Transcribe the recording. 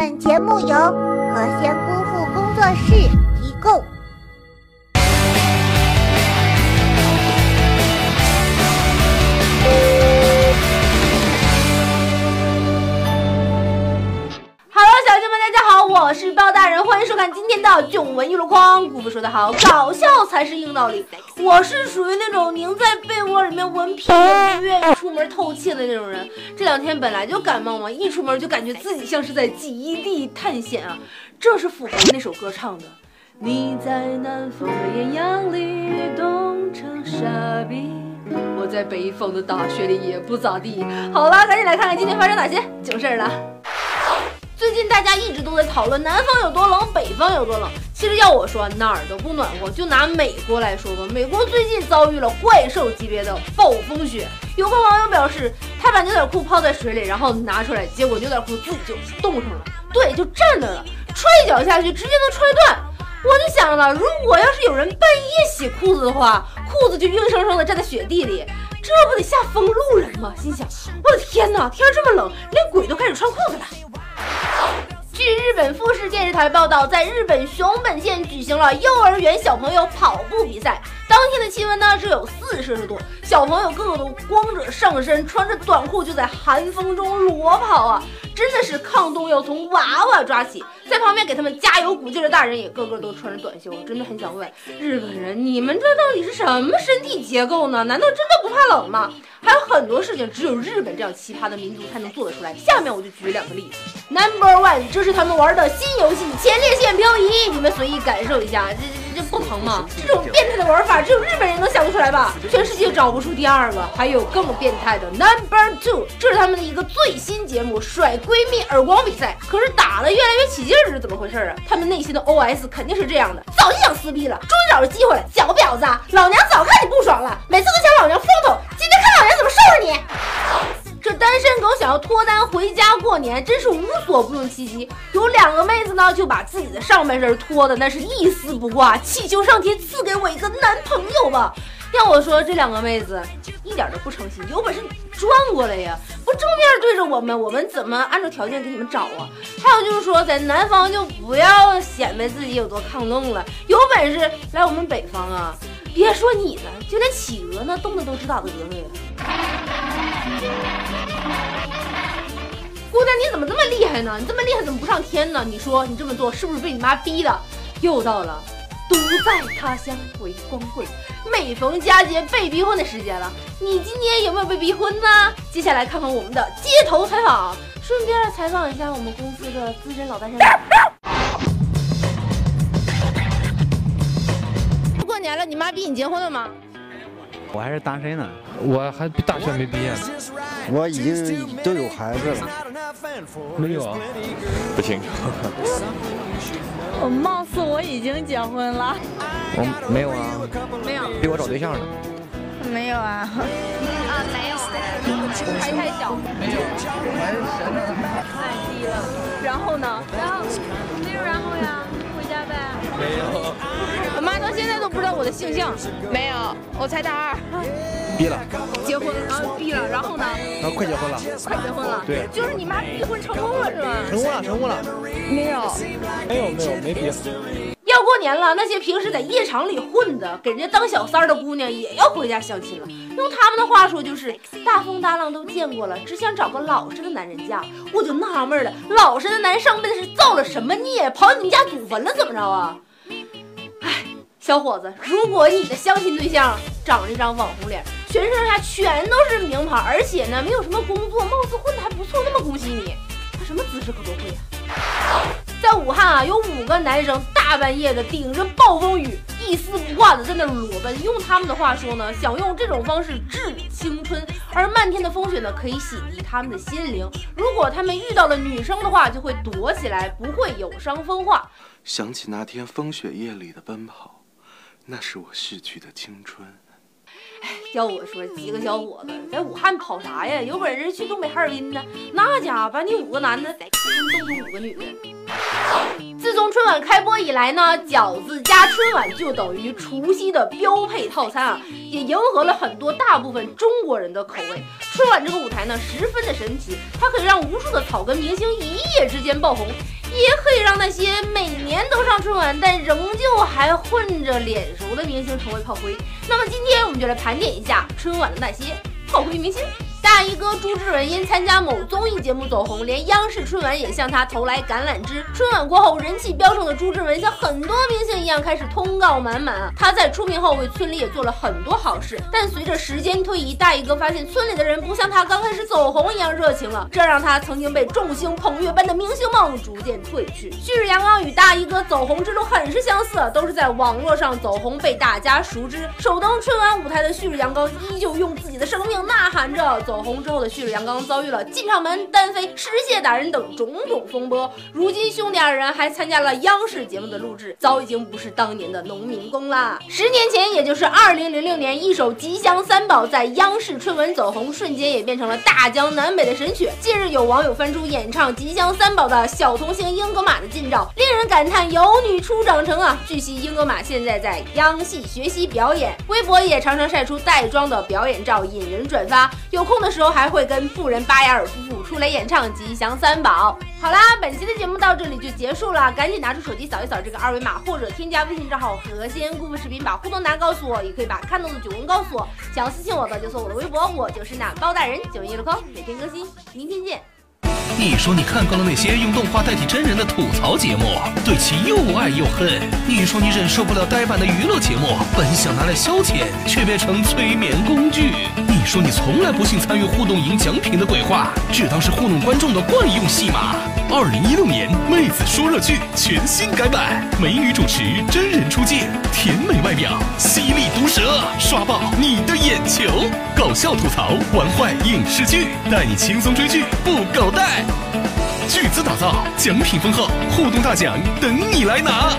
本节目由何仙姑父工作室提供。欢迎收看今天的囧闻娱乐框。姑父说的好，搞笑才是硬道理。我是属于那种宁在被窝里面闻屁也不愿意出门透气的那种人。这两天本来就感冒嘛，一出门就感觉自己像是在极地探险啊。这是符合那首歌唱的。你在南方的艳阳里冻成傻逼，我在北方的大雪里也不咋地。好了，赶紧来看看今天发生哪些囧事儿了。最近大家一直都在讨论南方有多冷，北方有多冷。其实要我说，哪儿都不暖和。就拿美国来说吧，美国最近遭遇了怪兽级别的暴风雪。有个网友表示，他把牛仔裤泡在水里，然后拿出来，结果牛仔裤自己就冻上了。对，就站那儿了，踹一脚下去，直接能踹断。我就想了，如果要是有人半夜洗裤子的话，裤子就硬生生的站在雪地里，这不得吓疯路人吗？心想，我的天哪，天这么冷，连鬼都开始穿裤子了。据日本富士电视台报道，在日本熊本县举行了幼儿园小朋友跑步比赛。当天的气温呢只有四摄氏度，小朋友个个都光着上身，穿着短裤就在寒风中裸跑啊！真的是抗冻要从娃娃抓起。在旁边给他们加油鼓劲的大人也个个都穿着短袖，真的很想问日本人，你们这到底是什么身体结构呢？难道真的不怕冷吗？还有很多事情只有日本这样奇葩的民族才能做得出来。下面我就举两个例子。Number one，这是他们玩的新游戏前列腺漂移，你们随意感受一下，这这这不疼吗？这种变态的玩法只有日本人能想得出来吧？全世界找不出第二个。还有更变态的 Number two，这是他们的一个最新节目甩闺蜜耳光比赛，可是打的越来越起劲儿，是怎么回事啊？他们内心的 OS 肯定是这样的：早就想撕逼了，终于找着机会了，小婊子，老娘早看你不爽了，每次都抢老娘风头，今天看老娘怎么收拾你！这单身狗想要脱单回家过年，真是无所不用其极。有两个妹子呢，就把自己的上半身脱的那是一丝不挂，祈求上天赐给我一个男朋友吧。要我说，这两个妹子一点都不诚心，有本事转过来呀，不正面对着我们，我们怎么按照条件给你们找啊？还有就是说，在南方就不要显摆自己有多抗冻了，有本事来我们北方啊！别说你了，就连企鹅呢，冻的都直打的嗝呀。姑娘，你怎么这么厉害呢？你这么厉害，怎么不上天呢？你说你这么做是不是被你妈逼的？又到了独在他乡为光棍，每逢佳节被逼婚的时间了。你今年有没有被逼婚呢？接下来看看我们的街头采访，顺便采访一下我们公司的资深老单身。过年了，你妈逼你结婚了吗？我还是单身呢，我还大学没毕业呢，我已经都有孩子了，没有啊，不清楚。我貌似我已经结婚了，我没有啊，没有，比我找对象呢。没有啊，啊没有，还太小，没有，太低了。然后呢？然后没有然后呀。没有，我妈到现在都不知道我的性向，没有，我才大二，逼了，结婚啊逼了，然后呢？然后快结婚了，快结婚了，对就是你妈逼婚成功了是吧？成功了，成功了。没有，没有没有没逼，要过年了，那些平时在夜场里混的，给人家当小三儿的姑娘也要回家相亲了。用他们的话说就是大风大浪都见过了，只想找个老实的男人嫁。我就纳闷了，老实的男人上辈子是造了什么孽，跑你们家祖坟了怎么着啊？小伙子，如果你的相亲对象长着一张网红脸，全身上下全都是名牌，而且呢没有什么工作，貌似混的还不错，那么恭喜你，他什么姿势可都会啊。在武汉啊，有五个男生大半夜的顶着暴风雨，一丝不挂的在那裸奔。用他们的话说呢，想用这种方式治青春，而漫天的风雪呢，可以洗涤他们的心灵。如果他们遇到了女生的话，就会躲起来，不会有伤风化。想起那天风雪夜里的奔跑，那是我逝去的青春。哎要我说，几个小伙子在武汉跑啥呀？有本事去东北哈尔滨呢？那家伙把你五个男的冻出五个女的。自从春晚开播以来呢，饺子加春晚就等于除夕的标配套餐啊，也迎合了很多大部分中国人的口味。春晚这个舞台呢，十分的神奇，它可以让无数的草根明星一夜之间爆红，也可以让那些每年都上春晚但仍旧还混着脸熟的明星成为炮灰。那么今天我们就来盘点一下春晚的那些炮灰明星。大衣哥朱之文因参加某综艺节目走红，连央视春晚也向他投来橄榄枝。春晚过后，人气飙升的朱之文像很多明星一样开始通告满满。他在出名后为村里也做了很多好事，但随着时间推移，大衣哥发现村里的人不像他刚开始走红一样热情了，这让他曾经被众星捧月般的明星梦逐渐褪去。旭日阳刚与大衣哥走红之路很是相似，都是在网络上走红，被大家熟知。首登春晚舞台的旭日阳刚依旧用自己的生命呐喊着。走红之后的旭日阳刚遭遇了进场门单飞、失窃打人等种种风波，如今兄弟二人还参加了央视节目的录制，早已经不是当年的农民工啦。十年前，也就是二零零六年，一首《吉祥三宝》在央视春晚走红，瞬间也变成了大江南北的神曲。近日，有网友翻出演唱《吉祥三宝》的小童星英格玛的近照，令人感叹有女初长成啊！据悉，英格玛现在在央戏学习表演，微博也常常晒出带妆的表演照，引人转发。有空的时候还会跟富人巴雅尔夫妇出来演唱《吉祥三宝》。好啦，本期的节目到这里就结束了，赶紧拿出手机扫一扫这个二维码，或者添加微信账号“和仙姑父视频”，把互动答案告诉我，也可以把看到的囧文告诉我。想要私信我的就搜我的微博，我就是那包大人九一路空，每天更新，明天见。你说你看惯了那些用动画代替真人的吐槽节目，对其又爱又恨。你说你忍受不了呆板的娱乐节目，本想拿来消遣，却变成催眠工具。你说你从来不信参与互动赢奖品的鬼话，只当是糊弄观众的惯用戏码。二零一六年妹子说热剧全新改版，美女主持，真人出镜，甜美外表，犀利毒舌，刷爆你的眼球。搞笑吐槽，玩坏影视剧，带你轻松追剧不搞带。巨资打造，奖品丰厚，互动大奖等你来拿。